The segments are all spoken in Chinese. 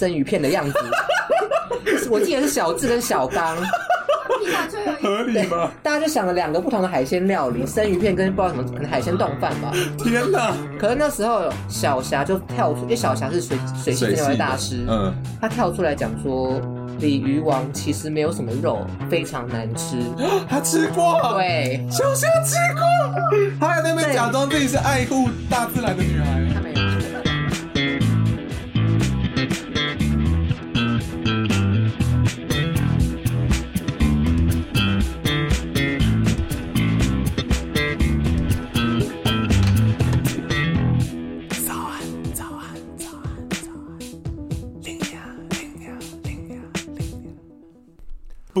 生鱼片的样子。我记得是小智跟小刚。合理吗？大家就想了两个不同的海鲜料理，生鱼片跟不知道什么海鲜冻饭吧。天哪！可是那时候小霞就跳出，因为小霞是水水系那位大师，嗯，他跳出来讲说，鲤鱼王其实没有什么肉，非常难吃。他吃过，对，小霞吃过，他在那边假装自己是爱护大自然的女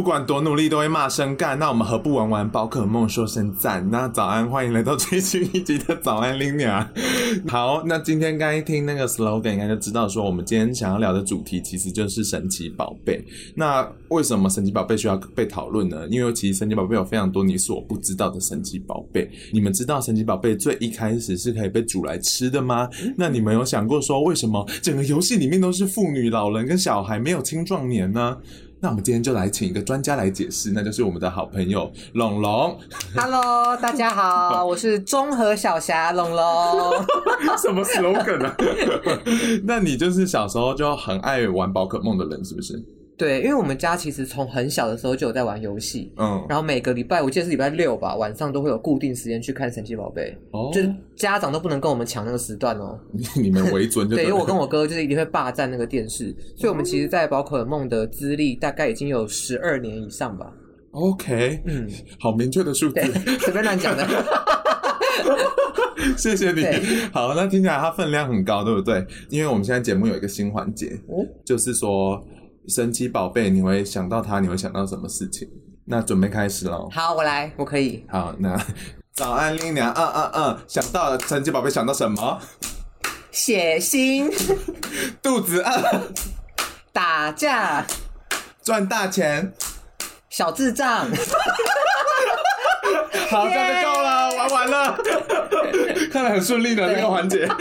管多努力都会骂声干，那我们何不玩玩宝可梦说声赞？那早安，欢迎来到最新一集的早安 Linear。好，那今天刚一听那个 slogan，应该就知道说我们今天想要聊的主题其实就是神奇宝贝。那为什么神奇宝贝需要被讨论呢？因为其实神奇宝贝有非常多你所不知道的神奇宝贝。你们知道神奇宝贝最一开始是可以被煮来吃的吗？那你们有想过说为什么整个游戏里面都是妇女、老人跟小孩，没有青壮年呢？那我们今天就来请一个专家来解释，那就是我们的好朋友龙龙。Hello，大家好，我是综合小霞龙龙。什么 slogan 啊？那你就是小时候就很爱玩宝可梦的人，是不是？对，因为我们家其实从很小的时候就有在玩游戏，嗯，然后每个礼拜，我记得是礼拜六吧，晚上都会有固定时间去看神奇宝贝，哦，就是家长都不能跟我们抢那个时段哦，你们为准就对。对，因为我跟我哥就是一定会霸占那个电视，所以我们其实，在宝可梦的资历大概已经有十二年以上吧。OK，嗯，好明确的数字，随便乱讲的。谢谢你。好，那听起来它分量很高，对不对？因为我们现在节目有一个新环节，哦，就是说。神奇宝贝，你会想到它，你会想到什么事情？那准备开始喽。好，我来，我可以。好，那 早安，丽娘，嗯嗯嗯，想到了神奇宝贝，想到什么？血腥，肚子饿，打架，赚大钱，小智障。好，这样就够了，玩完了。看来很顺利的那个环节。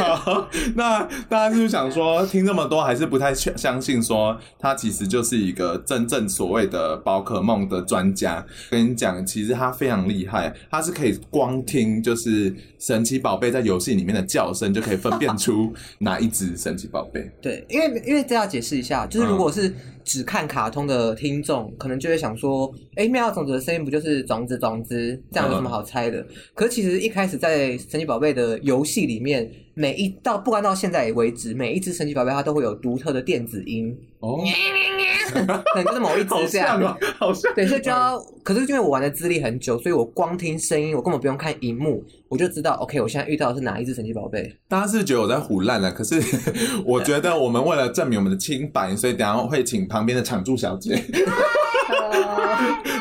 好，那大家是不是想说，听这么多还是不太相信，说他其实就是一个真正所谓的宝可梦的专家？跟你讲，其实他非常厉害，他是可以光听就是神奇宝贝在游戏里面的叫声，就可以分辨出哪一只神奇宝贝。对，因为因为这要解释一下，就是如果是只看卡通的听众，可能就会想说，哎、欸，妙药种子的声音不就是种子种子？这样有什么好猜的？可是其实一开始在神奇宝贝的游戏里面。每一到不管到现在为止，每一只神奇宝贝它都会有独特的电子音哦，可能就是某一只这样，好像哦，好像对，所以就要，嗯、可是因为我玩的资历很久，所以我光听声音，我根本不用看荧幕，我就知道，OK，我现在遇到的是哪一只神奇宝贝。大家是觉得我在胡烂了，可是 我觉得我们为了证明我们的清白，所以等下会请旁边的场助小姐。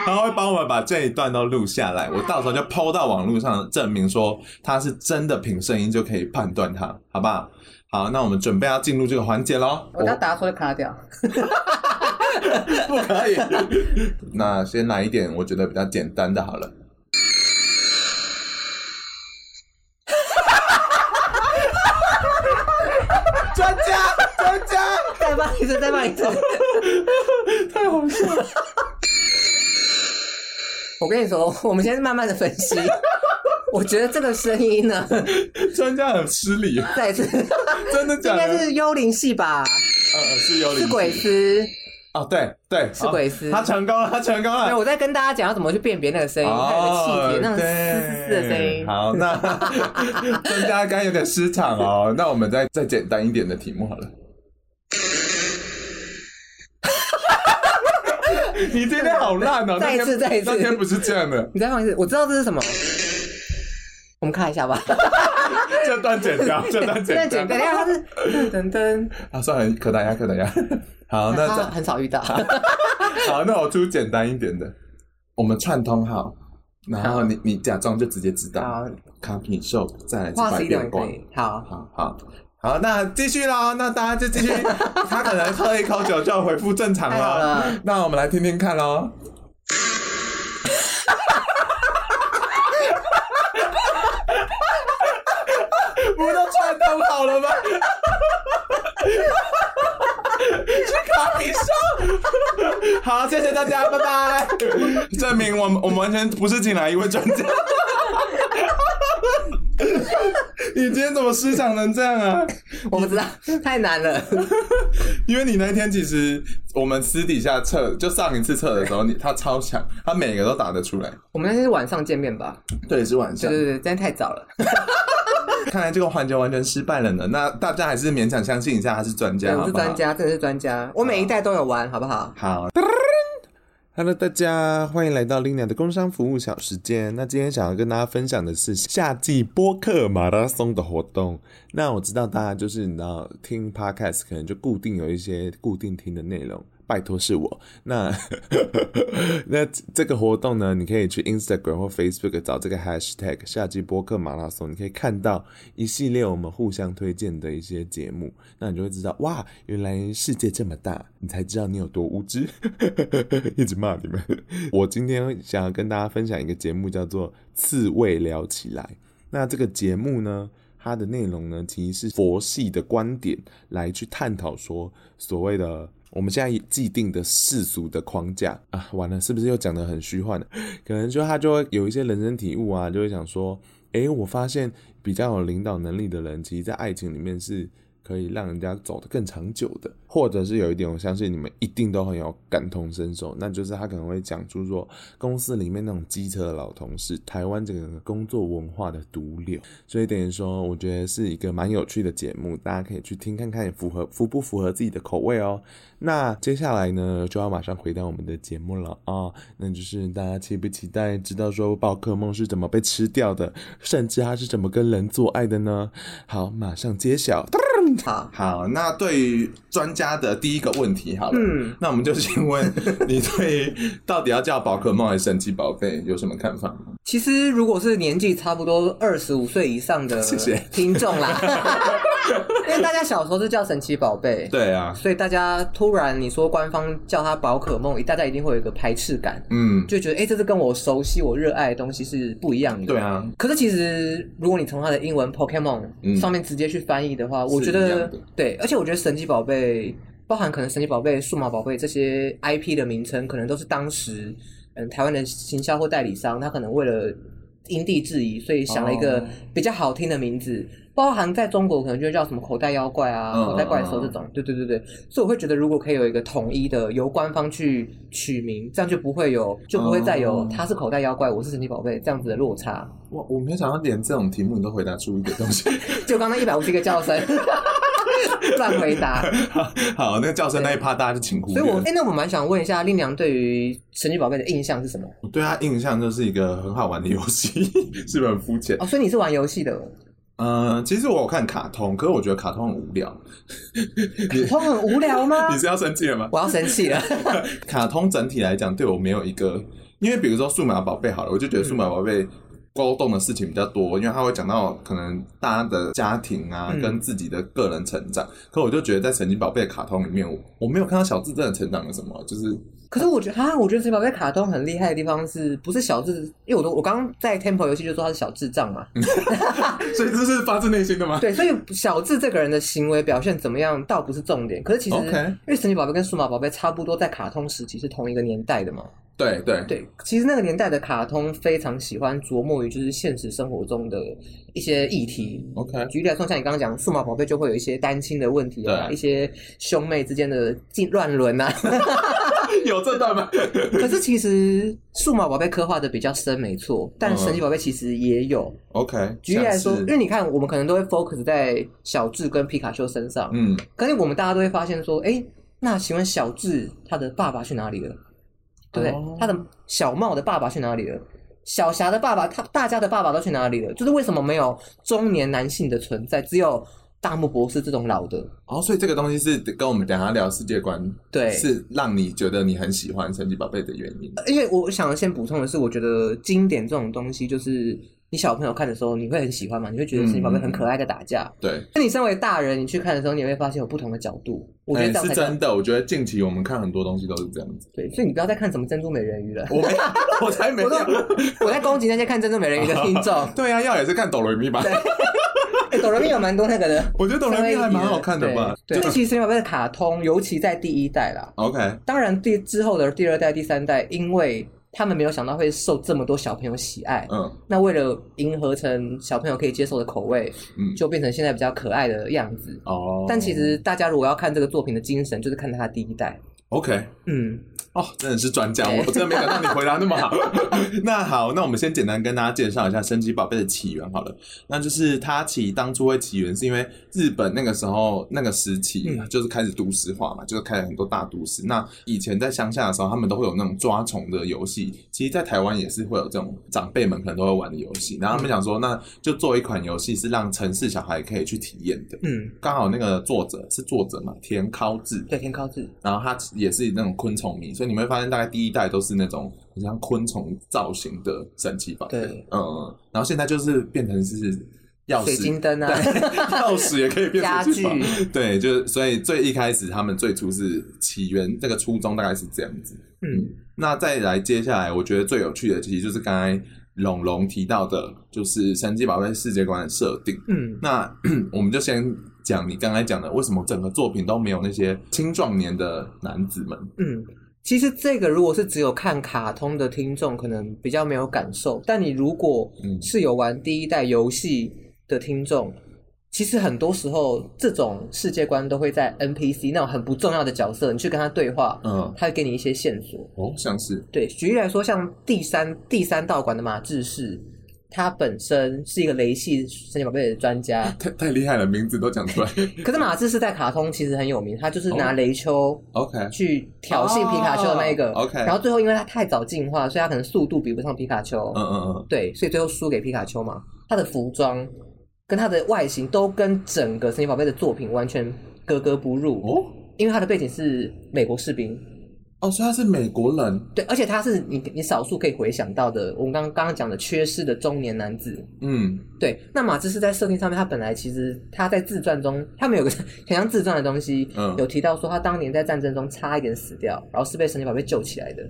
他会帮我们把这一段都录下来，我到时候就 PO 到网络上证明说他是真的凭声音就可以判断他，好不好？好，那我们准备要进入这个环节喽。我要打错就卡掉，不可以。那先来一点我觉得比较简单的好了。专家，专家，再放一次，再放一次，太好笑了。我跟你说，我们先慢慢的分析。我觉得这个声音呢，专家很失礼。再一次，真的假的？应该是幽灵系吧？呃、嗯，是幽灵，是鬼师。哦，对对，是鬼师。他成功了，他成功了。我在跟大家讲要怎么去辨别那个声音，它有个气节，那种嘶嘶的声音。好，那专家刚刚有点失常哦。那我们再再简单一点的题目好了。你今天好烂哦！再一次，再一次，那天不是这样的。你再放一次，我知道这是什么。我们看一下吧。这段剪掉，这段剪掉。等一下，它是噔噔。啊，算了，可大家，可大家。好，那这很少遇到。好，那我出简单一点的。我们串通好，然后你你假装就直接知道。好，卡米兽再来一遍光。好好好。好，那继续啦，那大家就继续。他可能喝一口酒就要恢复正常了。那我们来听听看喽。不都串通好了吗？好，谢谢大家，拜拜。证明我们我们完全不是请来一位专家。你今天怎么失常成这样啊？我不知道，太难了。因为你那天其实我们私底下测，就上一次测的时候，你他超强，他每个都打得出来。我们那天是晚上见面吧？对，是晚上。对对对，今天太早了。看来这个环节完全失败了呢。那大家还是勉强相信一下他是专家。我是专家，真的是专家。我每一代都有玩，好不好？好。Hello，大家欢迎来到 Lina 的工商服务小时间。那今天想要跟大家分享的是夏季播客马拉松的活动。那我知道大家就是你知道听 Podcast 可能就固定有一些固定听的内容。拜托是我，那 那这个活动呢，你可以去 Instagram 或 Facebook 找这个 Hashtag 夏季播客马拉松，你可以看到一系列我们互相推荐的一些节目，那你就会知道哇，原来世界这么大，你才知道你有多无知，一直骂你们。我今天想要跟大家分享一个节目，叫做《刺猬聊起来》。那这个节目呢，它的内容呢，其实是佛系的观点来去探讨说所谓的。我们现在既定的世俗的框架啊，完了，是不是又讲得很虚幻？可能就他就会有一些人生体悟啊，就会想说，诶，我发现比较有领导能力的人，其实，在爱情里面是。可以让人家走得更长久的，或者是有一点，我相信你们一定都很有感同身受，那就是他可能会讲出说，公司里面那种机车的老同事，台湾这个工作文化的毒瘤，所以等于说，我觉得是一个蛮有趣的节目，大家可以去听看看，符合符不符合自己的口味哦。那接下来呢，就要马上回到我们的节目了啊、那就是大家期不期待知道说宝可梦是怎么被吃掉的，甚至他是怎么跟人做爱的呢？好，马上揭晓。好，好，那对于专家的第一个问题，好了，嗯，那我们就先问你，对到底要叫宝可梦还是神奇宝贝有什么看法？其实，如果是年纪差不多二十五岁以上的听众啦，因为大家小时候是叫神奇宝贝，对啊，所以大家突然你说官方叫它宝可梦，大家一定会有一个排斥感，嗯，就觉得哎、欸，这是跟我熟悉、我热爱的东西是不一样的，对啊。可是其实，如果你从它的英文 Pokemon 上面直接去翻译的话，嗯、我觉得对，而且我觉得神奇宝贝包含可能神奇宝贝、数码宝贝这些 IP 的名称，可能都是当时。嗯，台湾的行销或代理商，他可能为了因地制宜，所以想了一个比较好听的名字。Oh. 包含在中国可能就叫什么口袋妖怪啊、oh. 口袋怪兽这种。对对对对，所以我会觉得，如果可以有一个统一的由官方去取名，这样就不会有，就不会再有他是口袋妖怪，我是神奇宝贝这样子的落差。我我没想到连这种题目你都回答出一个东西，就刚刚一百五十个叫声。乱回答。好，那个叫声那一趴大家就请呼。所以我，我、欸、哎，那我蛮想问一下，令娘对于神奇宝贝的印象是什么？我对他印象就是一个很好玩的游戏，是不是很肤浅？哦，所以你是玩游戏的？呃，其实我有看卡通，可是我觉得卡通很无聊。卡通很无聊吗？你是要生气了吗？我要生气了。卡通整体来讲，对我没有一个，因为比如说数码宝贝好了，我就觉得数码宝贝。勾动的事情比较多，因为他会讲到可能大家的家庭啊，跟自己的个人成长。嗯、可我就觉得在神奇宝贝卡通里面，我我没有看到小智真的成长了什么，就是。可是我觉得哈，我觉得神奇宝贝卡通很厉害的地方是不是小智？因为我都我刚刚在 Temple 游戏就说他是小智障嘛，所以这是发自内心的吗？对，所以小智这个人的行为表现怎么样倒不是重点。可是其实.因为神奇宝贝跟数码宝贝差不多，在卡通时期是同一个年代的嘛。对对对，其实那个年代的卡通非常喜欢琢磨于就是现实生活中的一些议题。OK，举例来说，像你刚刚讲数码宝贝就会有一些单亲的问题啊，对一些兄妹之间的进乱伦啊。有这段吗？可是其实数码宝贝刻画的比较深，没错。但神奇宝贝其实也有。OK，举例来说，因为你看，我们可能都会 focus 在小智跟皮卡丘身上。嗯，可是我们大家都会发现说，哎，那请问小智他的爸爸去哪里了？对不对？Oh. 他的小茂的爸爸去哪里了？小霞的爸爸，他大家的爸爸都去哪里了？就是为什么没有中年男性的存在，只有大木博士这种老的？哦，所以这个东西是跟我们等下聊世界观，对，是让你觉得你很喜欢神奇宝贝的原因。因为我想先补充的是，我觉得经典这种东西就是。你小朋友看的时候，你会很喜欢嘛？你会觉得神奇宝贝很可爱的打架？嗯、对。那你身为大人，你去看的时候，你也会发现有不同的角度。我觉得这样是真的。我觉得近期我们看很多东西都是这样子。对，所以你不要再看什么珍珠美人鱼了。我没，我才没有。我，我在攻击那些看珍珠美人鱼的听众。对啊，要也是看哆瑞咪吧。欸、哆啦梦有蛮多那个的，我觉得哆啦梦还蛮好看的吧。对，这其实神奇宝贝的卡通，尤其在第一代啦。OK，当然第之后的第二代、第三代，因为他们没有想到会受这么多小朋友喜爱。嗯，那为了迎合成小朋友可以接受的口味，嗯，就变成现在比较可爱的样子。哦，但其实大家如果要看这个作品的精神，就是看它第一代。OK，嗯，哦，真的是专家，我真的没想到你回答那么好。那好，那我们先简单跟大家介绍一下神奇宝贝的起源好了。那就是它起当初会起源，是因为日本那个时候那个时期就是开始都市化嘛，就是开了很多大都市。那以前在乡下的时候，他们都会有那种抓虫的游戏。其实，在台湾也是会有这种长辈们可能都会玩的游戏。然后他们想说，那就做一款游戏是让城市小孩可以去体验的。嗯，刚好那个作者是作者嘛，田尻智。对，田尻智。然后他。也是那种昆虫迷，所以你会发现大概第一代都是那种很像昆虫造型的神奇宝贝。对，嗯，然后现在就是变成是钥匙、水晶灯啊，钥匙也可以变成家具。对，就是所以最一开始他们最初是起源，这个初衷大概是这样子。嗯，那再来接下来，我觉得最有趣的其实就是刚才龙龙提到的，就是神奇宝贝世界观的设定。嗯，那 我们就先。讲你刚才讲的，为什么整个作品都没有那些青壮年的男子们？嗯，其实这个如果是只有看卡通的听众，可能比较没有感受。但你如果是有玩第一代游戏的听众，嗯、其实很多时候这种世界观都会在 NPC 那种很不重要的角色，你去跟他对话，嗯，他会给你一些线索。哦，像是对，举例来说，像第三第三道馆的马志士。他本身是一个雷系神奇宝贝的专家，太太厉害了，名字都讲出来。可是马志是在卡通其实很有名，他就是拿雷丘，OK，去挑衅皮卡丘的那一个，OK。然后最后因为他太早进化，所以他可能速度比不上皮卡丘，嗯嗯嗯，对，所以最后输给皮卡丘嘛。他的服装跟他的外形都跟整个神奇宝贝的作品完全格格不入哦，因为他的背景是美国士兵。哦，所以他是美国人，对，而且他是你你少数可以回想到的，我们刚刚刚讲的缺失的中年男子，嗯，对。那马兹是在设定上面，他本来其实他在自传中，他们有个 很像自传的东西，嗯，有提到说他当年在战争中差一点死掉，然后是被神奇宝贝救起来的。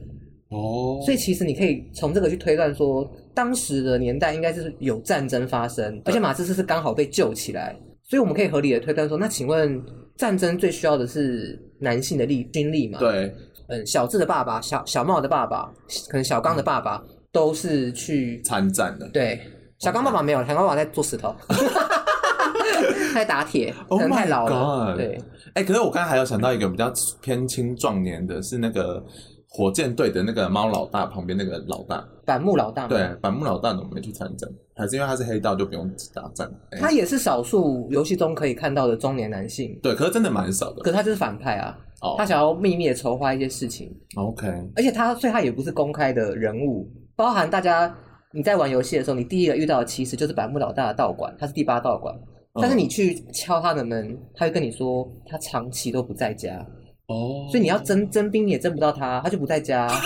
哦，所以其实你可以从这个去推断说，当时的年代应该是有战争发生，而且马兹是是刚好被救起来，所以我们可以合理的推断说，那请问战争最需要的是男性的力军力嘛？对。嗯，小智的爸爸，小小茂的爸爸，可能小刚的爸爸都是去参战的。对，小刚爸爸没有，小刚爸爸在做石头，在打铁，可能太老了。对，哎、欸，可是我刚才还有想到一个比较偏青壮年的，是那个火箭队的那个猫老大旁边那个老大，板木老大。对，板木老大怎么没去参战？还是因为他是黑道就不用打仗？欸、他也是少数游戏中可以看到的中年男性。对，可是真的蛮少的。可是他就是反派啊。他想要秘密的筹划一些事情，OK，而且他，所以他也不是公开的人物，包含大家你在玩游戏的时候，你第一个遇到的其实就是百慕老大的道馆，他是第八道馆，但是你去敲他的门，他会跟你说他长期都不在家，哦，所以你要征征兵你也征不到他，他就不在家。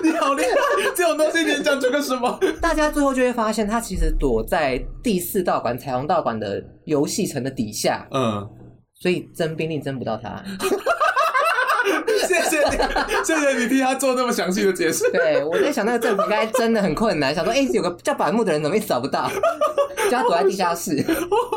你好厉害，这种东西你讲出个什么？大家最后就会发现他其实躲在第四道馆彩虹道馆的游戏城的底下，嗯。所以征兵力征不到他，谢谢你，谢谢你替他做那么详细的解释。对，我在想那个政府应该真的很困难，想说，哎、欸，有个叫板木的人怎么一直找不到，叫他躲在地下室。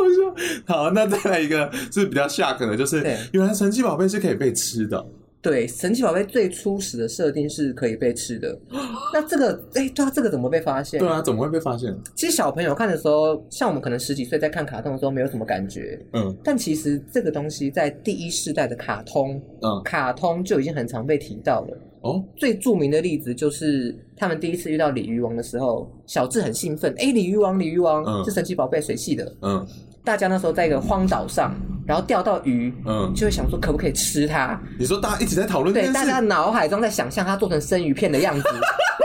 好，好，那再来一个是比较 shock 的，就是原来神奇宝贝是可以被吃的。对，神奇宝贝最初始的设定是可以被吃的。那这个，哎，对啊，这个怎么被发现？对啊，怎么会被发现？其实小朋友看的时候，像我们可能十几岁在看卡通的时候，没有什么感觉。嗯。但其实这个东西在第一世代的卡通，嗯，卡通就已经很常被提到了。哦。最著名的例子就是他们第一次遇到鲤鱼王的时候，小智很兴奋，哎，鲤鱼王，鲤鱼王，嗯，是神奇宝贝水系的。嗯。大家那时候在一个荒岛上，然后钓到鱼，嗯，就会想说可不可以吃它？你说大家一直在讨论？对，大家脑海中在想象它做成生鱼片的样子。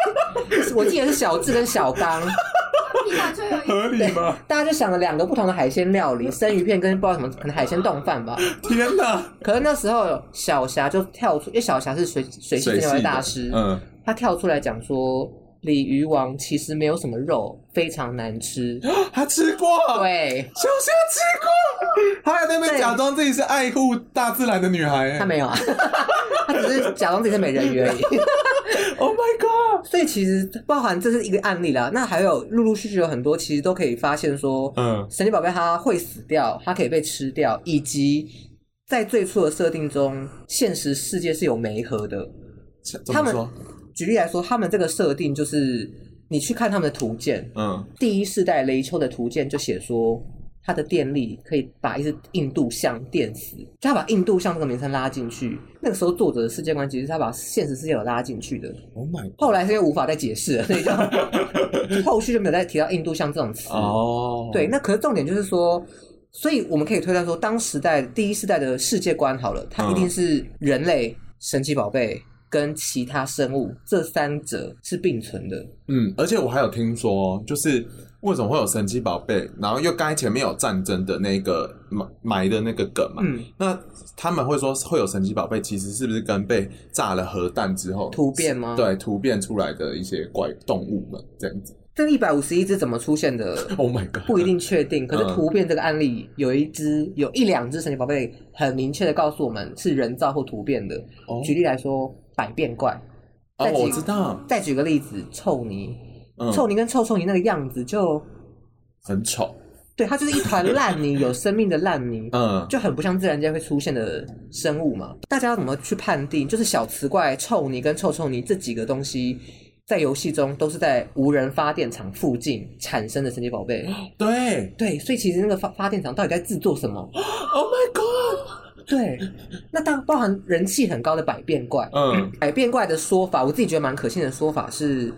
我记得是小智跟小刚，合理吗？大家就想了两个不同的海鲜料理，生鱼片跟不知道什么，可能海鲜冻饭吧。天哪！可是那时候小霞就跳出，因为小霞是水水系那位大师，嗯，他跳出来讲说。鲤鱼王其实没有什么肉，非常难吃。他吃过，对，小夏吃过，他还在那边假装自己是爱护大自然的女孩。他没有啊，他只是假装自己是美人鱼而已。Oh my god！所以其实包含这是一个案例啦，那还有陆陆续续有很多，其实都可以发现说，嗯，神奇宝贝它会死掉，它可以被吃掉，以及在最初的设定中，现实世界是有媒合的。他们举例来说，他们这个设定就是你去看他们的图鉴，嗯，第一世代雷丘的图鉴就写说。它的电力可以把一只印度象电死，就他把印度象这个名称拉进去。那个时候作者的世界观其实是他把现实世界有拉进去的。Oh my！后来是因为无法再解释了，所以就 后续就没有再提到印度象这种词。哦，oh. 对，那可是重点就是说，所以我们可以推断说，当时代第一世代的世界观好了，它一定是人类、神奇宝贝跟其他生物这三者是并存的。嗯，而且我还有听说，就是。为什么会有神奇宝贝？然后又刚才前面有战争的那个埋埋的那个梗嘛？嗯，那他们会说会有神奇宝贝，其实是不是跟被炸了核弹之后突变吗？对，突变出来的一些怪动物们这样子。这一百五十一只怎么出现的？Oh my god！不一定确定。可是突变这个案例，有一只、有一两只神奇宝贝，很明确的告诉我们是人造或突变的。哦，举例来说，百变怪。哦，我知道。再举个例子，臭泥。臭泥跟臭臭泥那个样子就很丑，对，它就是一团烂泥，有生命的烂泥，嗯，就很不像自然界会出现的生物嘛。大家要怎么去判定？就是小磁怪、臭泥跟臭臭泥这几个东西，在游戏中都是在无人发电厂附近产生的神奇宝贝。对对，所以其实那个发发电厂到底在制作什么？Oh my god！对，那当包含人气很高的百变怪，嗯，百变怪的说法，我自己觉得蛮可信的说法是。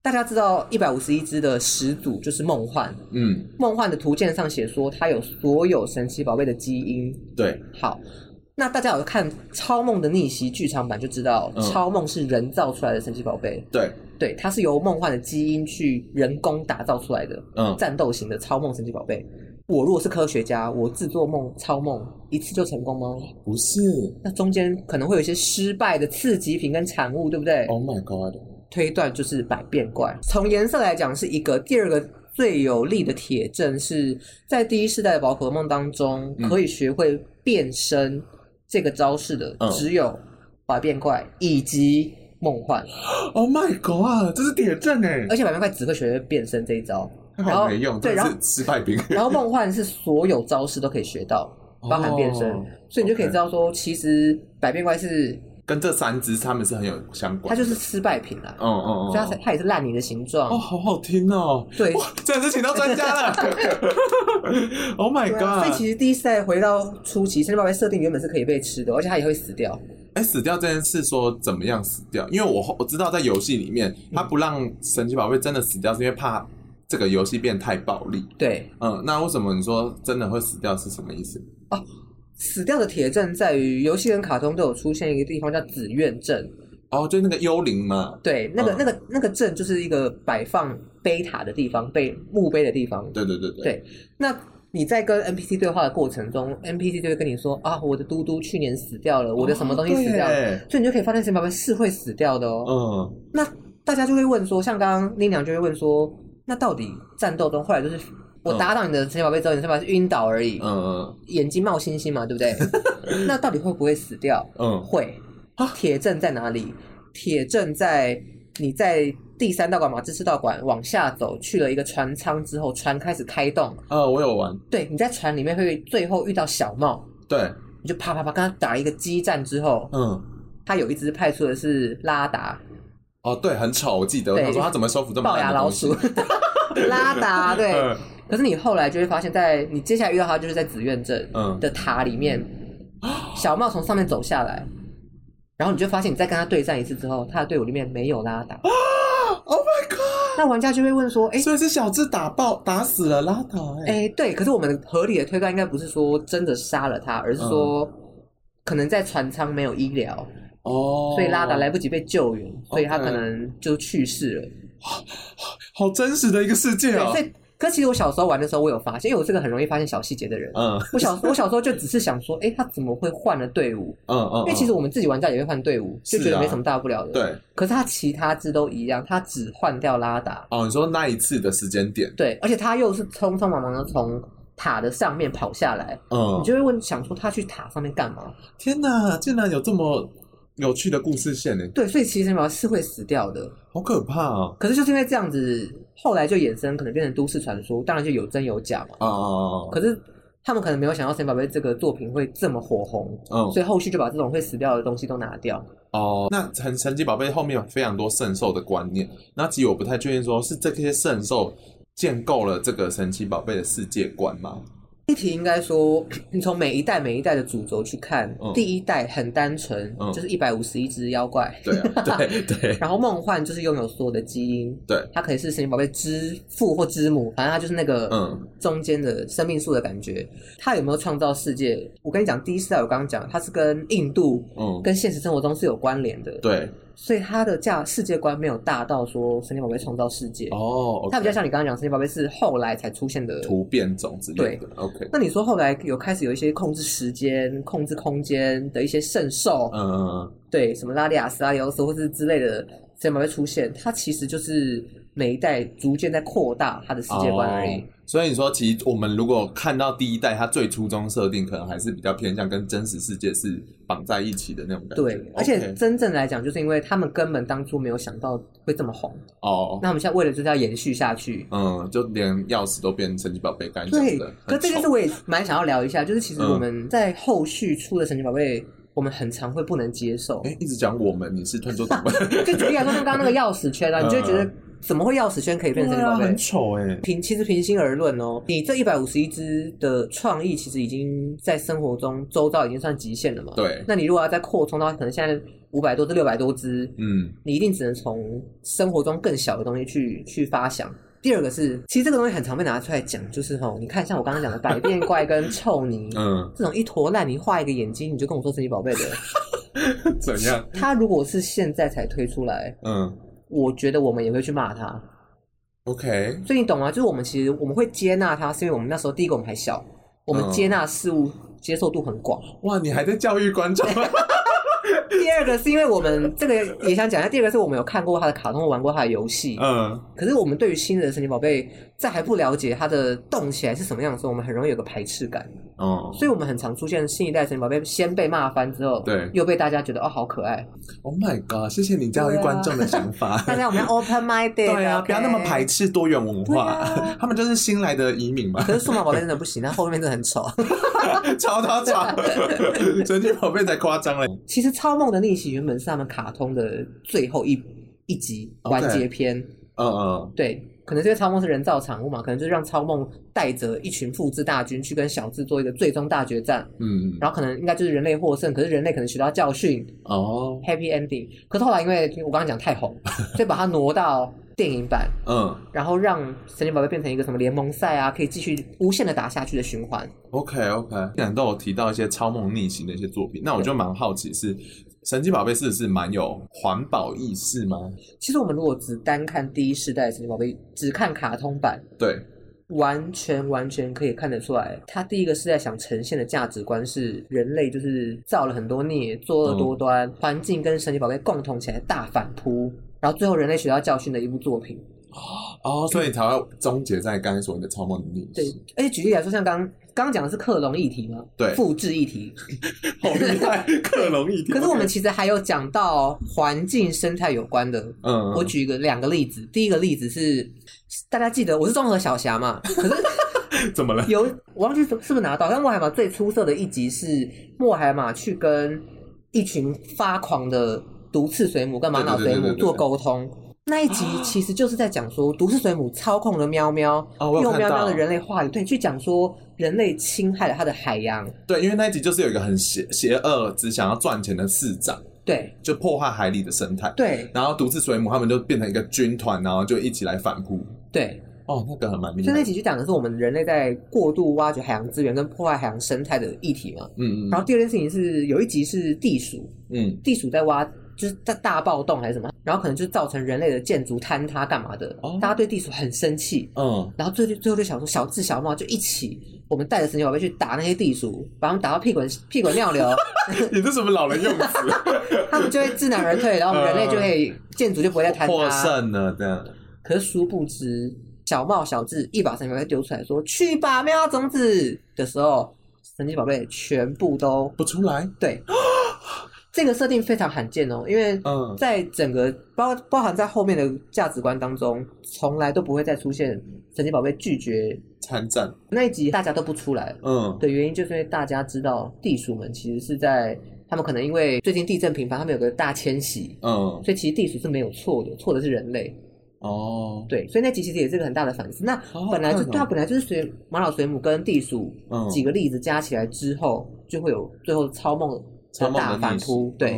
大家知道一百五十一只的始祖就是梦幻，嗯，梦幻的图鉴上写说它有所有神奇宝贝的基因。对，好，那大家有看《超梦的逆袭》剧场版就知道，嗯、超梦是人造出来的神奇宝贝。对，对，它是由梦幻的基因去人工打造出来的，嗯，战斗型的超梦神奇宝贝。我如果是科学家，我自作梦超梦一次就成功吗？不是，那中间可能会有一些失败的刺激品跟产物，对不对？Oh my god！推断就是百变怪。从颜色来讲是一个，第二个最有力的铁证是在第一世代的宝可梦当中，可以学会变身这个招式的，只有百变怪以及梦幻。Oh my god，这是铁证哎！而且百变怪只会学会变身这一招，然后没用，对，然后失败品。然后梦幻是所有招式都可以学到，包含变身，所以你就可以知道说，其实百变怪是。跟这三只他们是很有相关，它就是失败品啦。嗯嗯嗯，所以它它也是烂泥的形状。哦，好好听哦。对，真的是请到专家了。Oh my god！、啊、所以其实第一世代回到初期，神奇宝贝设定原本是可以被吃的，而且它也会死掉。哎、欸，死掉这件事说怎么样死掉？因为我我知道在游戏里面，它不让神奇宝贝真的死掉，是因为怕这个游戏变太暴力。对，嗯，那为什么你说真的会死掉是什么意思？哦。死掉的铁证在于游戏跟卡通都有出现一个地方叫紫苑镇哦，就那个幽灵嘛。对，那个、嗯、那个那个镇就是一个摆放碑塔的地方，碑墓碑的地方。对对对对。对，那你在跟 NPC 对话的过程中，NPC 就会跟你说啊，我的嘟嘟去年死掉了，我的什么东西死掉了，哦、所以你就可以发现神奇宝贝是会死掉的哦。嗯。那大家就会问说，像刚刚 Lina 就会问说，那到底战斗中后来就是？我打倒你的神奇宝贝之后，你是把它晕倒而已。嗯嗯，眼睛冒星星嘛，对不对？那到底会不会死掉？嗯，会。铁证在哪里？铁证在你在第三道馆嘛，马兹士道馆往下走，去了一个船舱之后，船开始开动。呃，我有玩。对，你在船里面会最后遇到小帽。对，你就啪啪啪跟他打一个激战之后，嗯，他有一只派出的是拉达。哦，对，很丑，我记得。他说他怎么收服这么齙牙老鼠？拉达，对。可是你后来就会发现，在你接下来遇到他，就是在紫苑镇的塔里面，嗯、小茂从上面走下来，然后你就发现，你再跟他对战一次之后，他的队伍里面没有拉达。Oh my god！那玩家就会问说：“哎、欸，所以是小智打爆打死了拉达、欸？”哎、欸，对。可是我们合理的推断应该不是说真的杀了他，而是说可能在船舱没有医疗哦，所以拉达来不及被救援，所以他可能就去世了。好，好真实的一个世界啊、哦！可其实我小时候玩的时候，我有发现，因为我是个很容易发现小细节的人。嗯，我小我小时候就只是想说，哎、欸，他怎么会换了队伍？嗯嗯，因为其实我们自己玩家也会换队伍，就觉得没什么大不了的。对。可是他其他只都一样，他只换掉拉达。哦，你说那一次的时间点？对，而且他又是匆匆忙忙的从塔的上面跑下来。嗯，你就会问，想说他去塔上面干嘛？天哪，竟然有这么有趣的故事线呢。对，所以其实神奇宝贝是会死掉的，好可怕啊。可是就是因为这样子，后来就衍生，可能变成都市传说，当然就有真有假嘛。哦哦哦。可是他们可能没有想到神奇宝贝这个作品会这么火红，嗯，所以后续就把这种会死掉的东西都拿掉。哦，那神神奇宝贝后面有非常多圣兽的观念，那其实我不太确定，说是这些圣兽建构了这个神奇宝贝的世界观吗？一题应该说，你从每一代每一代的主轴去看，嗯、第一代很单纯，嗯、就是一百五十一只妖怪，对、啊、对 对。然后梦幻就是拥有所有的基因，对，它可以是神奇宝贝之父或之母，反正它就是那个嗯中间的生命树的感觉。它有没有创造世界？我跟你讲，第一世代我刚刚讲，它是跟印度嗯跟现实生活中是有关联的，对。所以它的价世界观没有大到说神奇宝贝创造世界哦它比较像你刚刚讲神奇宝贝是后来才出现的突变种之类的。对那你说后来有开始有一些控制时间、控制空间的一些圣兽，嗯嗯嗯，对，什么拉里亚斯、拉里奥斯或是之类的神奇宝贝出现，它其实就是每一代逐渐在扩大他的世界观而已。哦所以你说，其实我们如果看到第一代，它最初衷设定可能还是比较偏向跟真实世界是绑在一起的那种感觉。对，而且真正来讲，就是因为他们根本当初没有想到会这么红哦。那我们现在为了就是要延续下去，嗯，就连钥匙都变成神奇宝贝，干净对。可这件事我也蛮想要聊一下，就是其实我们在后续出的神奇宝贝，我们很常会不能接受。哎，一直讲我们，你是吞做什么？就举例来说，像刚刚那个钥匙圈啊，你就会觉得。怎么会钥匙圈可以变成神奇宝贝？啊、很丑哎！平其实平心而论哦，你这一百五十一只的创意，其实已经在生活中周遭已经算极限了嘛。对。那你如果要再扩充到可能现在五百多至六百多只，嗯，你一定只能从生活中更小的东西去去发想。第二个是，其实这个东西很常被拿出来讲，就是吼，你看像我刚刚讲的百变怪跟臭泥，嗯，这种一坨烂泥画一个眼睛，你就跟我说神奇宝贝的，怎样？它如果是现在才推出来，嗯。我觉得我们也会去骂他，OK。所以你懂吗？就是我们其实我们会接纳他，是因为我们那时候第一个我们还小，我们接纳事物接受度很广。哇，你还在教育观众。第二个是因为我们这个也想讲一下，第二个是我们有看过他的卡通，玩过他的游戏。嗯。可是我们对于新的神奇宝贝，在还不了解它的动起来是什么样的时候，我们很容易有个排斥感。哦。所以我们很常出现新一代神奇宝贝先被骂翻之后，对，又被大家觉得哦好可爱。Oh my god！谢谢你教育观众的想法。大家我们要 open minded。对啊，不要那么排斥多元文化。他们就是新来的移民嘛。可是数码宝贝真的不行，它后面真的很丑。吵吵吵！神奇宝贝才夸张嘞。其实超梦的逆袭原本是他们卡通的最后一一集完结篇。嗯嗯，对，可能这个超梦是人造产物嘛，可能就是让超梦带着一群复制大军去跟小智做一个最终大决战。嗯，然后可能应该就是人类获胜，可是人类可能学到教训。哦，Happy Ending。可是后来因为我刚刚讲太红，所以把它挪到电影版。嗯，然后让神奇宝贝变成一个什么联盟赛啊，可以继续无限的打下去的循环。OK OK，既然都有提到一些超梦逆袭的一些作品，那我就蛮好奇是。神奇宝贝是不是蛮有环保意识吗？其实我们如果只单看第一世代神奇宝贝，只看卡通版，对，完全完全可以看得出来，它第一个世代想呈现的价值观是人类就是造了很多孽，作恶多端，嗯、环境跟神奇宝贝共同起来大反扑，然后最后人类学到教训的一部作品。哦，所以才会终结在刚才说的超梦的逆袭。对，而且举例来说，像刚刚刚讲的是克隆议题吗？对，复制议题，好厉害，克隆议题。可是我们其实还有讲到环境生态有关的。嗯，嗯，我举一个两个例子。第一个例子是大家记得我是综合小霞嘛？可是 怎么了？有我忘记是是不是拿到？但墨海马最出色的一集是墨海马去跟一群发狂的毒刺水母跟玛瑙水母做沟通。那一集其实就是在讲说，毒刺水母操控了喵喵，哦、用喵喵的人类话语，对，去讲说人类侵害了它的海洋。对，因为那一集就是有一个很邪邪恶、只想要赚钱的市长，对，就破坏海里的生态。对，然后毒刺水母他们就变成一个军团，然后就一起来反扑。对，哦，那个很蛮厉害。所以那集就讲的是我们人类在过度挖掘海洋资源跟破坏海洋生态的议题嘛。嗯嗯。然后第二件事情是有一集是地鼠，嗯，地鼠在挖。就是在大暴动还是什么，然后可能就造成人类的建筑坍塌干嘛的，哦、大家对地鼠很生气，嗯，然后最最后就想说小智小茂就一起，我们带着神奇宝贝去打那些地鼠，把他们打到屁滚屁滚尿流。你这什么老人用词？他们就会知难而退，然后我们人类就会、嗯、建筑就不会再坍塌。获胜了这样。可是殊不知，小茂小智一把神奇宝贝丢出来说去吧，喵种子的时候，神奇宝贝全部都不出来。对。这个设定非常罕见哦，因为在整个包包含在后面的价值观当中，从来都不会再出现神奇宝贝拒绝参战那一集，大家都不出来。嗯，的原因就是因为大家知道地鼠们其实是在他们可能因为最近地震频繁，他们有个大迁徙，嗯，所以其实地鼠是没有错的，错的是人类。哦，对，所以那集其实也是个很大的反思。那本来就对啊，本来就是水马老水母跟地鼠几个例子加起来之后，就会有最后超梦。超大反扑，对，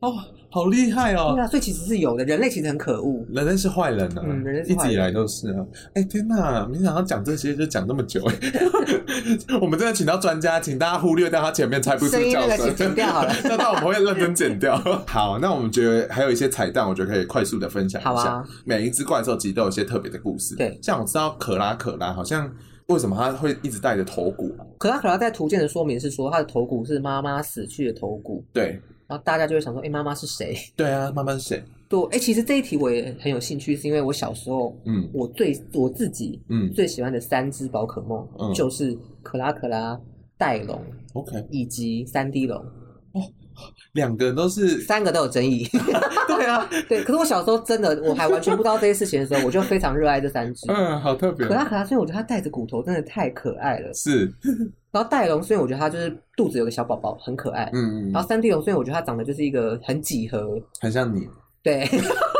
哦，好厉害哦！对啊，所以其实是有的。人类其实很可恶，人类是坏人啊，嗯，人类一直以来都是啊。哎，天哪，没想到讲这些就讲那么久哎。我们真的请到专家，请大家忽略掉他前面猜不出叫声，剪掉好了。那那我们会认真剪掉。好，那我们觉得还有一些彩蛋，我觉得可以快速的分享一下。啊，每一只怪兽其实都有一些特别的故事。对，像我知道可拉可拉好像。为什么他会一直带着头骨？可拉可拉在图鉴的说明是说，他的头骨是妈妈死去的头骨。对，然后大家就会想说，哎，妈妈是谁？对啊，妈妈是谁？对，哎，其实这一题我也很有兴趣，是因为我小时候，嗯，我最我自己，嗯，最喜欢的三只宝可梦，嗯，就是可拉可拉、戴龙，OK，以及三 D 龙。哦。两个都是，三个都有争议。对啊，对。可是我小时候真的，我还完全不知道这些事情的时候，我就非常热爱这三只。嗯，好特别。可拉可拉，所以我觉得它带着骨头真的太可爱了。是。然后戴龙，所以我觉得它就是肚子有个小宝宝，很可爱。嗯嗯。然后三 D 龙，所以我觉得它长得就是一个很几何，很像你。对，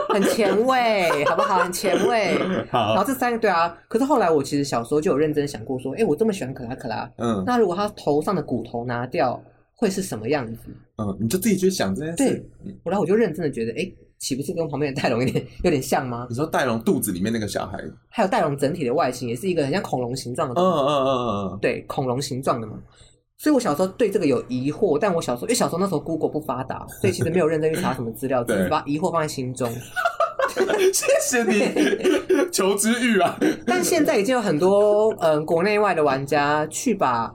很前卫，好不好？很前卫。好。然后这三个，对啊。可是后来我其实小时候就有认真想过，说，哎，我这么喜欢可拉可拉，嗯，那如果它头上的骨头拿掉，会是什么样子？嗯，你就自己去想这件事。对，后来我就认真的觉得，哎，岂不是跟旁边的戴龙有点有点像吗？你说戴龙肚子里面那个小孩，还有戴龙整体的外形，也是一个很像恐龙形状的。嗯嗯嗯嗯嗯，对，恐龙形状的嘛。所以我小时候对这个有疑惑，但我小时候因为小时候那时候 Google 不发达，所以其实没有认真去查什么资料，只是把疑惑放在心中。谢谢你，求知欲啊！但现在已经有很多嗯国内外的玩家去把。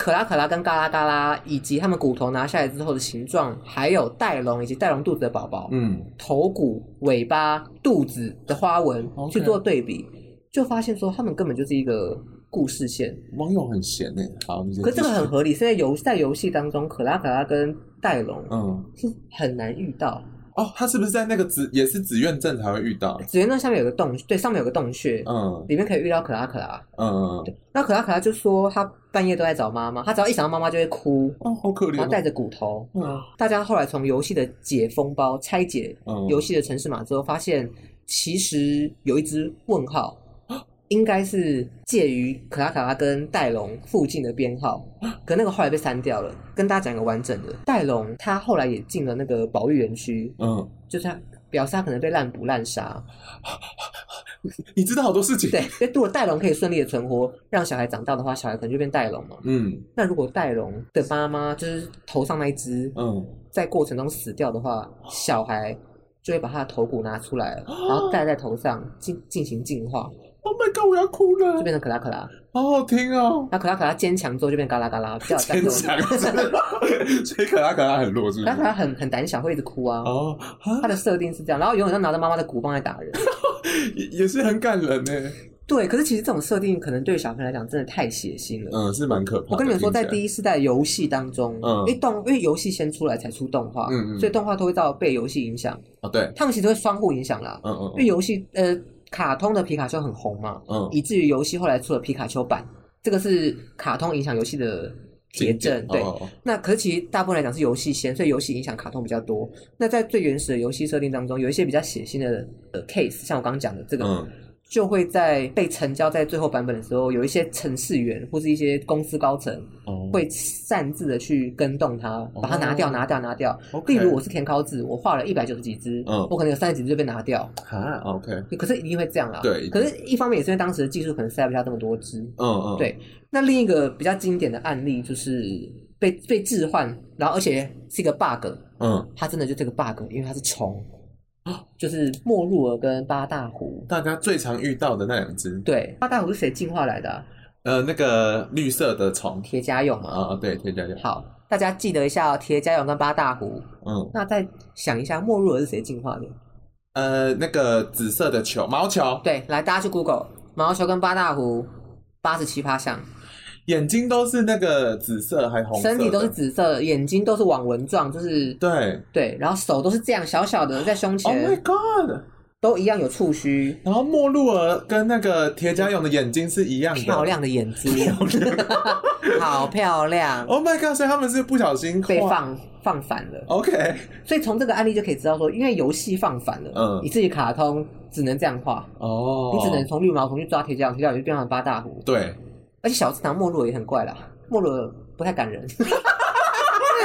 可拉可拉跟嘎拉嘎拉，以及他们骨头拿下来之后的形状，还有带龙以及带龙肚子的宝宝，嗯，头骨、尾巴、肚子的花纹.去做对比，就发现说他们根本就是一个故事线。网友很闲呢，好，可是这个很合理，现在游在游戏当中，可拉可拉跟带龙，嗯，是很难遇到。哦，他是不是在那个紫也是紫苑镇才会遇到？紫苑镇下面有个洞，对，上面有个洞穴，嗯，里面可以遇到可拉可拉，嗯，对。那可拉可拉就说他半夜都在找妈妈，他只要一想到妈妈就会哭，哦，好可怜，然后带着骨头。嗯，大家后来从游戏的解封包拆解游戏的城市码之后，发现其实有一只问号。应该是介于可拉卡拉跟戴龙附近的编号，可那个后来被删掉了。跟大家讲一个完整的，戴龙他后来也进了那个保育园区，嗯，就是他表示他可能被滥捕滥杀。你知道好多事情，对。如果戴龙可以顺利的存活，让小孩长大的话，小孩可能就变戴龙嘛。嗯。那如果戴龙的妈妈就是头上那一只，嗯，在过程中死掉的话，小孩就会把他的头骨拿出来，然后戴在头上进进行进化。Oh my god！我要哭了，就变成可拉可拉，好好听哦。那可拉可拉坚强之后就变嘎啦嘎啦，比较坚强。所以可拉可拉很弱，是不是？可拉可拉很很胆小，会一直哭啊。哦，他的设定是这样，然后永远都拿着妈妈的鼓棒在打人，也也是很感人呢。对，可是其实这种设定可能对小朋友来讲真的太血腥了。嗯，是蛮可怕。我跟你们说，在第一世代游戏当中，嗯，因为动因为游戏先出来才出动画，嗯嗯，所以动画都会到被游戏影响。哦，对，他们其实会相互影响啦。嗯嗯，因为游戏呃。卡通的皮卡丘很红嘛，嗯，以至于游戏后来出了皮卡丘版，这个是卡通影响游戏的铁证，对。哦哦哦，那可是其实大部分来讲是游戏先，所以游戏影响卡通比较多。那在最原始的游戏设定当中，有一些比较血腥的呃 case，像我刚刚讲的这个。嗯就会在被成交在最后版本的时候，有一些程式员或是一些公司高层会擅自的去跟动它，把它拿掉，拿掉，拿掉。例如我是田尻字，我画了一百九十几只，嗯，我可能有三十几只就被拿掉。啊，OK。可是一定会这样啊。对。可是一方面也是因为当时的技术可能塞不下这么多只。嗯嗯。对。那另一个比较经典的案例就是被被置换，然后而且是一个 bug。嗯。它真的就这个 bug，因为它是虫。就是莫入尔跟八大湖，大家最常遇到的那两只。对，八大湖是谁进化来的啊？呃，那个绿色的虫，铁甲蛹啊。啊，对，铁甲蛹。好，大家记得一下哦，铁甲蛹跟八大湖。嗯，那再想一下，莫入尔是谁进化的？呃，那个紫色的球，毛球。对，来，大家去 Google 毛球跟八大湖，八十七趴像。眼睛都是那个紫色还红色，身体都是紫色，眼睛都是网纹状，就是对对，然后手都是这样小小的在胸前。Oh my god！都一样有触须，然后莫露儿跟那个铁甲勇的眼睛是一样的，漂亮的眼睛，好漂亮。Oh my god！所以他们是不小心被放放反了。OK，所以从这个案例就可以知道说，因为游戏放反了，嗯，以至于卡通只能这样画哦，你只能从绿毛虫去抓铁甲勇，铁甲勇就变成八大胡。对，而且小祠堂没落也很怪啦，没落不太感人。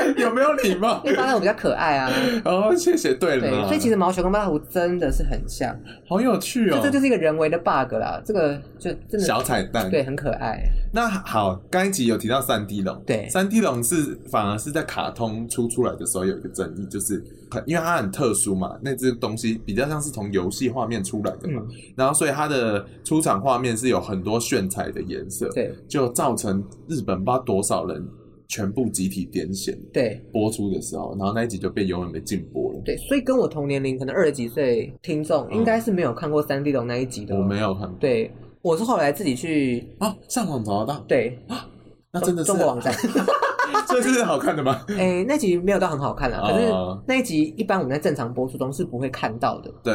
有没有礼貌？因为巴拉虎比较可爱啊。哦，谢谢。对了，对，所以其实毛球跟巴拉虎真的是很像，好有趣哦。这就是一个人为的 bug 啦，这个就真的小彩蛋，对，很可爱。那好，刚一集有提到三 D 龙，对，三 D 龙是反而是在卡通出出来的时候有一个争议，就是很因为它很特殊嘛，那只东西比较像是从游戏画面出来的嘛，嗯、然后所以它的出场画面是有很多炫彩的颜色，对，就造成日本不知道多少人。全部集体点险，对，播出的时候，然后那一集就被永远被禁播了。对，所以跟我同年龄，可能二十几岁听众，应该是没有看过三 D 龙那一集的。我没有看过。对，我是后来自己去啊，上网找得到。对啊，那真的是中国网站。这是好看的吗？哎、欸，那集没有到很好看啊。可是那一集一般我们在正常播出中是不会看到的。对，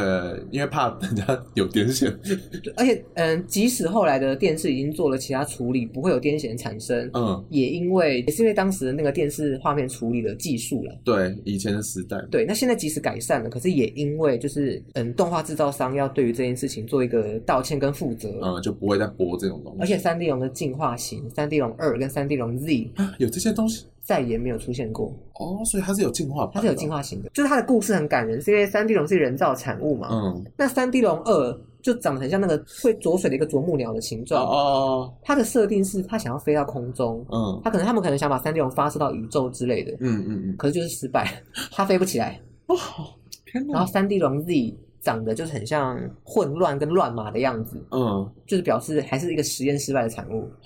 因为怕人家有癫痫。而且，嗯，即使后来的电视已经做了其他处理，不会有癫痫产生。嗯，也因为也是因为当时的那个电视画面处理的技术了。对，以前的时代。对，那现在即使改善了，可是也因为就是嗯，动画制造商要对于这件事情做一个道歉跟负责，嗯，就不会再播这种东西。而且三 D 龙的进化型，三 D 龙二跟三 D 龙 Z 啊，有这些东西。再也没有出现过哦，所以它是有进化，它是有进化型的，就是它的故事很感人，是因为三 D 龙是人造产物嘛。嗯，那三 D 龙二就长得很像那个会着水的一个啄木鸟的形状哦。它的设定是它想要飞到空中，嗯，它可能他们可能想把三 D 龙发射到宇宙之类的，嗯嗯嗯，可是就是失败，它飞不起来。哦，天哪！然后三 D 龙 Z 长得就是很像混乱跟乱码的样子，嗯，就是表示还是一个实验失败的产物。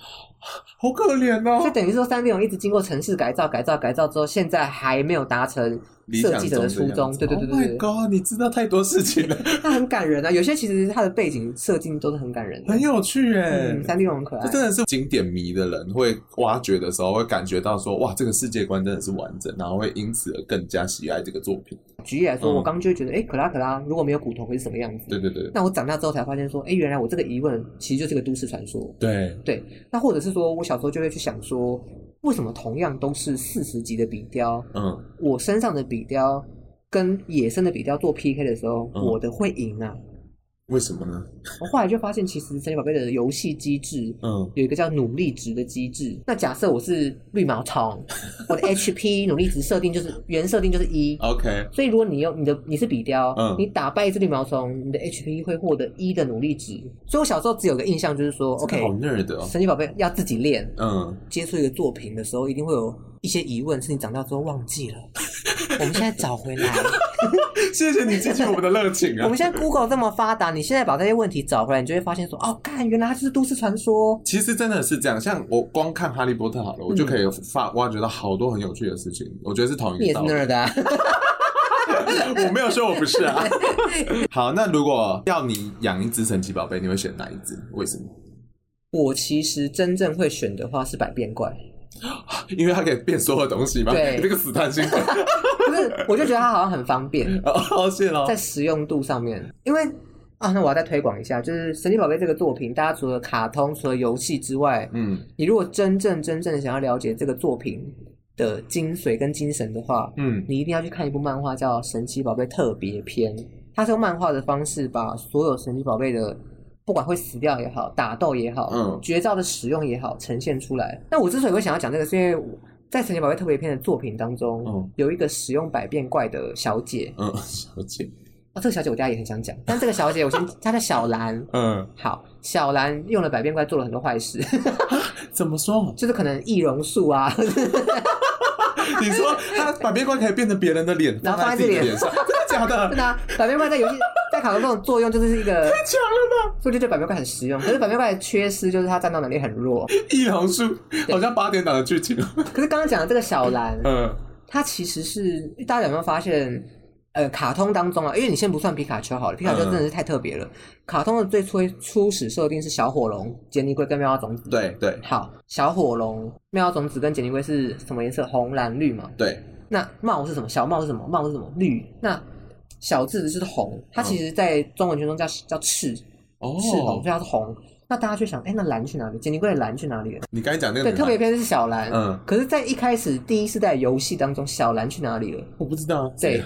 好可怜哦！就等于说，三 D 龙一直经过城市改造、改造、改造之后，现在还没有达成设计者的初衷。对对对对对。Oh my god！你知道太多事情了。它很感人啊，有些其实它的背景设计都是很感人的，很有趣哎。嗯，三 D 龙很可爱。这真的是经典迷的人会挖掘的时候，会感觉到说，哇，这个世界观真的是完整，然后会因此而更加喜爱这个作品。举例来说，嗯、我刚就会觉得，哎，可拉可拉如果没有骨头会是什么样子？对对对。那我长大之后才发现说，哎，原来我这个疑问其实就是个都市传说。对对。那或者是说我小时候就会去想说，为什么同样都是四十级的比雕，嗯，我身上的比雕跟野生的比雕做 PK 的时候，嗯、我的会赢啊？为什么呢？我后来就发现，其实神奇宝贝的游戏机制，嗯，有一个叫努力值的机制。那假设我是绿毛虫，我的 HP 努力值设定就是原设定就是一，OK。所以如果你用你的你是比雕，嗯，你打败一只绿毛虫，你的 HP 会获得一的努力值。所以我小时候只有个印象就是说，OK，好 nerd 哦，神奇宝贝要自己练，嗯，接触一个作品的时候，一定会有一些疑问，是你长大之后忘记了。我们现在找回来，谢谢你激起我们的热情啊！我们现在 Google 这么发达，你现在把这些问题找回来，你就会发现说，哦，看，原来它就是都市传说。其实真的是这样，像我光看哈利波特好了，我就可以发挖掘到好多很有趣的事情。我觉得是同一个道理。你也是 nerd 啊？我没有说我不是啊。好，那如果要你养一只神奇宝贝，你会选哪一只？为什么？我其实真正会选的话是百变怪。因为它可以变所有东西嘛？对，这个死贪心。我就觉得它好像很方便。哦，是哦。在实用度上面，因为啊，那我要再推广一下，就是神奇宝贝这个作品，大家除了卡通、除了游戏之外，嗯，你如果真正真正想要了解这个作品的精髓跟精神的话，嗯，你一定要去看一部漫画，叫《神奇宝贝特别篇》。它是用漫画的方式把所有神奇宝贝的。不管会死掉也好，打斗也好，嗯，绝招的使用也好，呈现出来。那我之所以会想要讲这个，是因为在《神奇宝贝特别篇》的作品当中，嗯，有一个使用百变怪的小姐，嗯，小姐，啊、哦，这个小姐我大家也很想讲，但这个小姐我先，她叫小兰，嗯，好，小兰用了百变怪做了很多坏事，怎么说？就是可能易容术啊。你说他百变怪可以变成别人的脸，然后放在自己脸上，假的？真的啊！百变怪在游戏 在卡通这种作用就是一个太强了吧？所以就觉得百变怪很实用。可是百变怪的缺失就是它战斗能力很弱。易容术好像八点档的剧情。可是刚刚讲的这个小兰，嗯，它其实是大家有没有发现？呃，卡通当中啊，因为你先不算皮卡丘好了，皮卡丘真的是太特别了。嗯、卡通的最初初始设定是小火龙、杰尼龟跟妙蛙种子。对对。好，小火龙、妙蛙种子跟杰尼龟是什么颜色？红、蓝、绿嘛。对。那帽是什么？小帽是什么？帽是什么？绿。那小字的是红，它其实在中文圈中叫叫赤，哦，赤红，所以它是红。那大家就想，哎、欸，那蓝去哪里？杰尼龟的蓝去哪里了？你刚才讲那个对，特别篇是小蓝。嗯。可是，在一开始第一世代游戏当中，小蓝去哪里了？我不知道。对，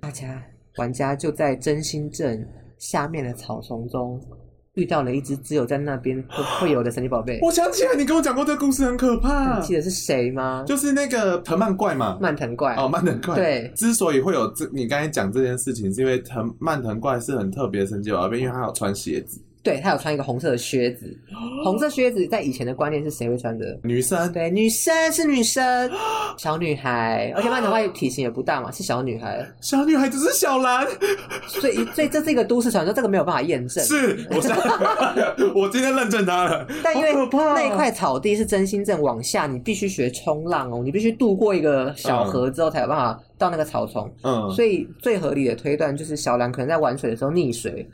大家。玩家就在真心镇下面的草丛中遇到了一只只有在那边会有的神奇宝贝。我想起来，你跟我讲过这个故事，很可怕。你记得是谁吗？就是那个藤蔓怪嘛，蔓藤怪。哦，蔓藤怪。对，之所以会有这，你刚才讲这件事情，是因为藤蔓藤怪是很特别的神奇宝贝，因为它有穿鞋子。对，他有穿一个红色的靴子，红色靴子在以前的观念是谁会穿的？女生。对，女生是女生，小女孩，而且蔓藤怪体型也不大嘛，是小女孩。小女孩只是小兰，所以所以这是一个都市传说，这个没有办法验证。是，我 我今天认证他了。但因为那一块草地是真心镇往下，你必须学冲浪哦，你必须渡过一个小河之后才有办法到那个草丛。嗯，所以最合理的推断就是小兰可能在玩水的时候溺水。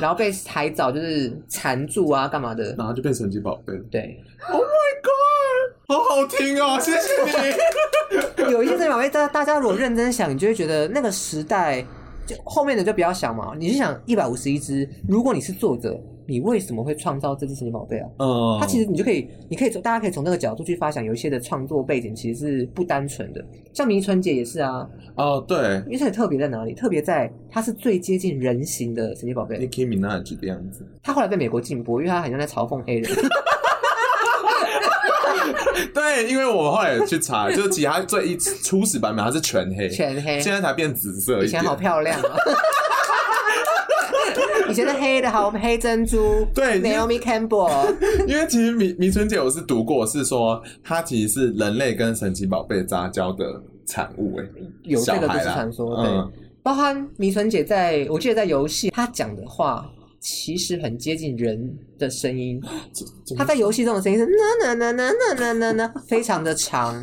然后被海藻就是缠住啊，干嘛的？然后就变神奇宝贝。对，Oh my god，好好听哦，谢谢你。有一些神奇宝贝，大大家如果认真想，你就会觉得那个时代，就后面的就不要想嘛。你是想一百五十一只，如果你是作者。你为什么会创造这只神奇宝贝啊？嗯，它其实你就可以，你可以从大家可以从那个角度去发想，有一些的创作背景其实是不单纯的。像迷春姐也是啊。哦，对，因为它特别在哪里？特别在它是最接近人形的神奇宝贝。Nicki Minaj 的样子。他后来被美国禁播，因为他好像在嘲讽黑人。对，因为我后来去查，就是其他最一初始版本它是全黑，全黑，现在才变紫色。以前好漂亮啊。以前是黑的，好黑珍珠。对，Naomi Campbell。因为其实迷迷春姐我是读过，是说她其实是人类跟神奇宝贝杂交的产物。哎，有这个都是传说，对。嗯、包含迷春姐在，我记得在游戏，她讲的话其实很接近人的声音。她在游戏中的声音是那那那那那那那那，非常的长。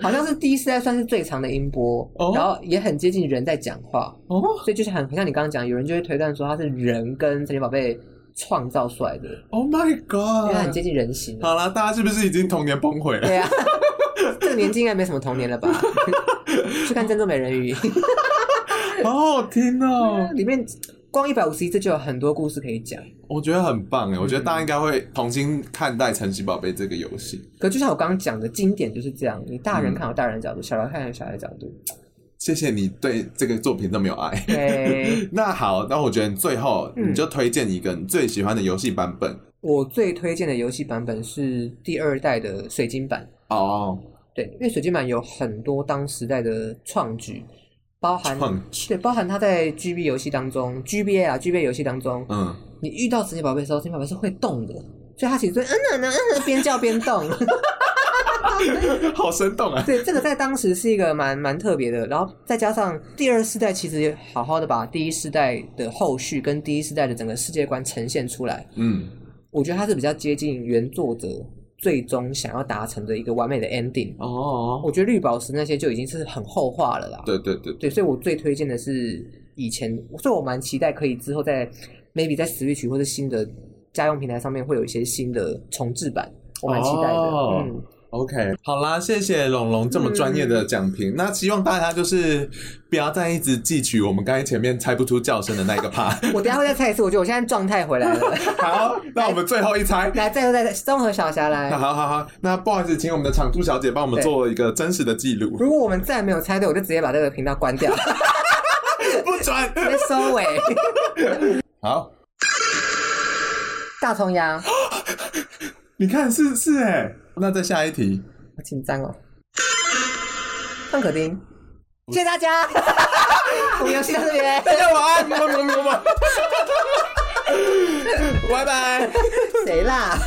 好像是第一世代算是最长的音波，oh? 然后也很接近人在讲话，oh? 所以就是很很像你刚刚讲，有人就会推断说它是人跟神奇宝贝创造出来的。Oh my god！因为它很接近人形。好了，大家是不是已经童年崩毁了？对啊，这个年纪应该没什么童年了吧？去看《珍珠美人鱼》，好好听哦，里面。光一百五十一次就有很多故事可以讲，我觉得很棒哎！我觉得大家应该会重新看待《神奇宝贝》这个游戏。可就像我刚刚讲的经典就是这样，你大人看有大人的角度，嗯、小孩看有小孩的角度。谢谢你对这个作品这么有爱。那好，那我觉得最后你就推荐一个你最喜欢的游戏版本。嗯、我最推荐的游戏版本是第二代的水晶版。哦，对，因为水晶版有很多当时代的创举。包含对，包含他在 GB 游戏当中，GBA 啊，GBA 游戏当中，嗯，你遇到神奇宝贝的时候，神奇宝贝是会动的，所以他其实嗯嗯嗯嗯边叫边动，好生动啊！对，这个在当时是一个蛮蛮特别的，然后再加上第二世代其实也好好的把第一世代的后续跟第一世代的整个世界观呈现出来，嗯，我觉得它是比较接近原作者。最终想要达成的一个完美的 ending 哦，我觉得绿宝石那些就已经是很后话了啦。对对对对，所以我最推荐的是以前，所以我蛮期待可以之后在 maybe 在 Switch 或者新的家用平台上面会有一些新的重置版，我蛮期待的。哦、嗯。OK，好啦，谢谢龙龙这么专业的讲评。嗯、那希望大家就是不要再一直汲取我们刚才前面猜不出叫声的那个 part。我等一下会再猜一次，我觉得我现在状态回来了。好，那我们最后一猜，来，最后再综合小霞来。好好好，那不好意思，请我们的场猪小姐帮我们做一个真实的记录。如果我们再没有猜对，我就直接把这个频道关掉。不准，直接收尾。好，大葱鸭。你看，是是哎。那再下一题，好紧张哦。范可丁，谢谢大家。我们游戏到这边，大家晚安，拜拜。谁啦？